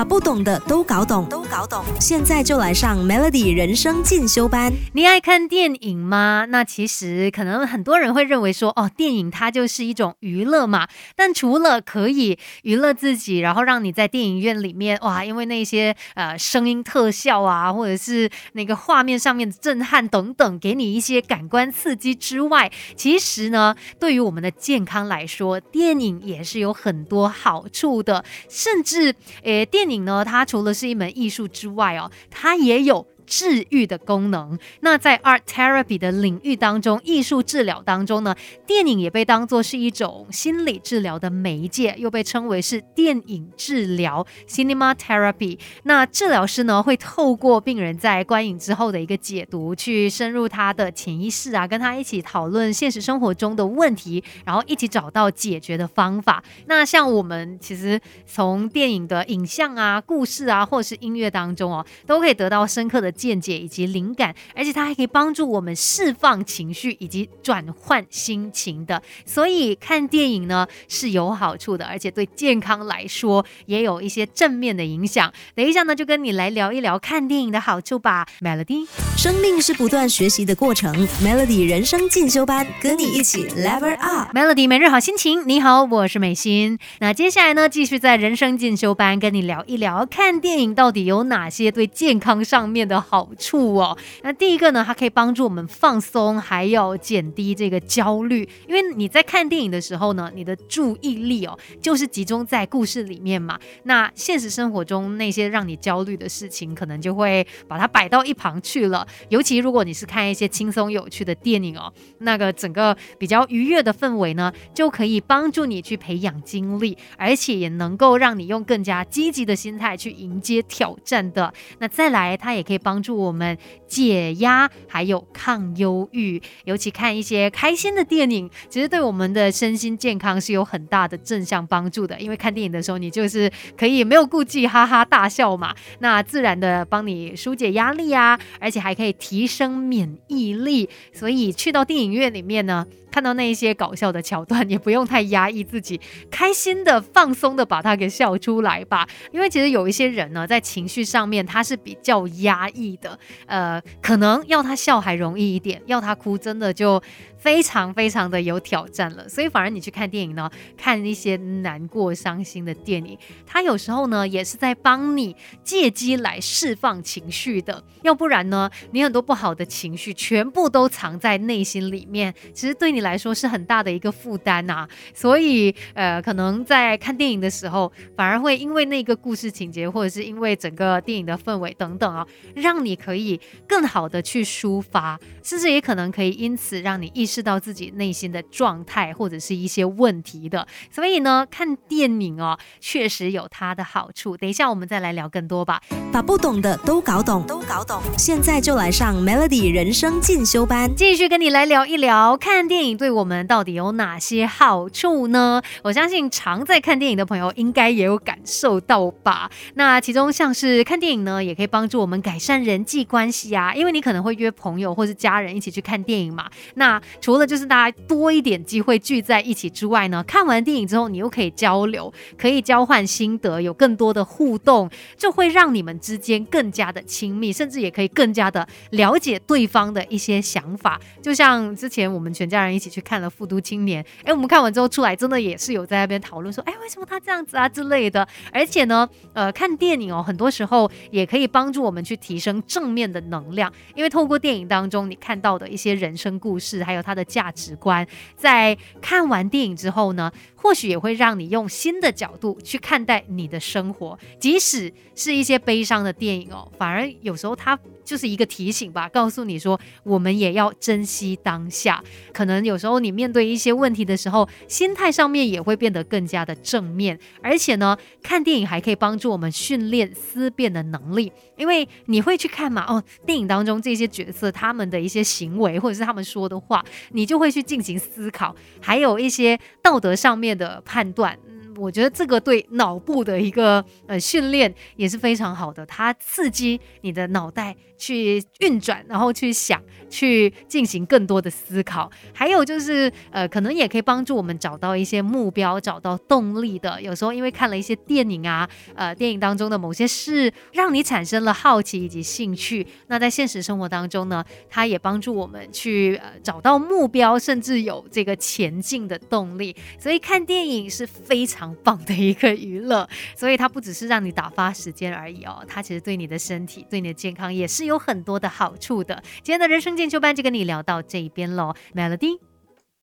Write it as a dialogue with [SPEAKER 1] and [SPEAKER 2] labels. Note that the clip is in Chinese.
[SPEAKER 1] 把不懂的都搞懂，都搞懂。现在就来上 Melody 人生进修班。
[SPEAKER 2] 你爱看电影吗？那其实可能很多人会认为说，哦，电影它就是一种娱乐嘛。但除了可以娱乐自己，然后让你在电影院里面哇，因为那些呃声音特效啊，或者是那个画面上面的震撼等等，给你一些感官刺激之外，其实呢，对于我们的健康来说，电影也是有很多好处的，甚至诶，电影呢，它除了是一门艺术之外哦，它也有。治愈的功能。那在 art therapy 的领域当中，艺术治疗当中呢，电影也被当作是一种心理治疗的媒介，又被称为是电影治疗 （cinema therapy）。那治疗师呢，会透过病人在观影之后的一个解读，去深入他的潜意识啊，跟他一起讨论现实生活中的问题，然后一起找到解决的方法。那像我们其实从电影的影像啊、故事啊，或者是音乐当中哦，都可以得到深刻的。见解以及灵感，而且它还可以帮助我们释放情绪以及转换心情的。所以看电影呢是有好处的，而且对健康来说也有一些正面的影响。等一下呢，就跟你来聊一聊看电影的好处吧。Melody，
[SPEAKER 1] 生命是不断学习的过程。Melody 人生进修班，跟你一起 Level Up。
[SPEAKER 2] Melody 每日好心情，你好，我是美心。那接下来呢，继续在人生进修班跟你聊一聊看电影到底有哪些对健康上面的。好处哦，那第一个呢，它可以帮助我们放松，还有减低这个焦虑。因为你在看电影的时候呢，你的注意力哦，就是集中在故事里面嘛。那现实生活中那些让你焦虑的事情，可能就会把它摆到一旁去了。尤其如果你是看一些轻松有趣的电影哦，那个整个比较愉悦的氛围呢，就可以帮助你去培养精力，而且也能够让你用更加积极的心态去迎接挑战的。那再来，它也可以帮。帮助我们解压，还有抗忧郁，尤其看一些开心的电影，其实对我们的身心健康是有很大的正向帮助的。因为看电影的时候，你就是可以没有顾忌，哈哈大笑嘛，那自然的帮你疏解压力啊，而且还可以提升免疫力。所以去到电影院里面呢。看到那一些搞笑的桥段，也不用太压抑自己，开心的、放松的把它给笑出来吧。因为其实有一些人呢，在情绪上面他是比较压抑的，呃，可能要他笑还容易一点，要他哭真的就。非常非常的有挑战了，所以反而你去看电影呢，看一些难过、伤心的电影，它有时候呢也是在帮你借机来释放情绪的。要不然呢，你很多不好的情绪全部都藏在内心里面，其实对你来说是很大的一个负担呐。所以呃，可能在看电影的时候，反而会因为那个故事情节，或者是因为整个电影的氛围等等啊，让你可以更好的去抒发，甚至也可能可以因此让你意。识到自己内心的状态或者是一些问题的，所以呢，看电影哦，确实有它的好处。等一下我们再来聊更多吧，
[SPEAKER 1] 把不懂的都搞懂，都搞懂。现在就来上 Melody 人生进修班，
[SPEAKER 2] 继续跟你来聊一聊看电影对我们到底有哪些好处呢？我相信常在看电影的朋友应该也有感受到吧。那其中像是看电影呢，也可以帮助我们改善人际关系啊，因为你可能会约朋友或是家人一起去看电影嘛，那。除了就是大家多一点机会聚在一起之外呢，看完电影之后你又可以交流，可以交换心得，有更多的互动，就会让你们之间更加的亲密，甚至也可以更加的了解对方的一些想法。就像之前我们全家人一起去看了《复读青年》，哎，我们看完之后出来，真的也是有在那边讨论说，哎，为什么他这样子啊之类的。而且呢，呃，看电影哦，很多时候也可以帮助我们去提升正面的能量，因为透过电影当中你看到的一些人生故事，还有他。他的价值观，在看完电影之后呢，或许也会让你用新的角度去看待你的生活，即使是一些悲伤的电影哦，反而有时候他。就是一个提醒吧，告诉你说，我们也要珍惜当下。可能有时候你面对一些问题的时候，心态上面也会变得更加的正面。而且呢，看电影还可以帮助我们训练思辨的能力，因为你会去看嘛，哦，电影当中这些角色他们的一些行为或者是他们说的话，你就会去进行思考，还有一些道德上面的判断。我觉得这个对脑部的一个呃训练也是非常好的，它刺激你的脑袋去运转，然后去想，去进行更多的思考。还有就是呃，可能也可以帮助我们找到一些目标，找到动力的。有时候因为看了一些电影啊，呃，电影当中的某些事，让你产生了好奇以及兴趣。那在现实生活当中呢，它也帮助我们去呃找到目标，甚至有这个前进的动力。所以看电影是非常常棒的一个娱乐，所以它不只是让你打发时间而已哦，它其实对你的身体、对你的健康也是有很多的好处的。今天的人生进修班就跟你聊到这一边喽，Melody。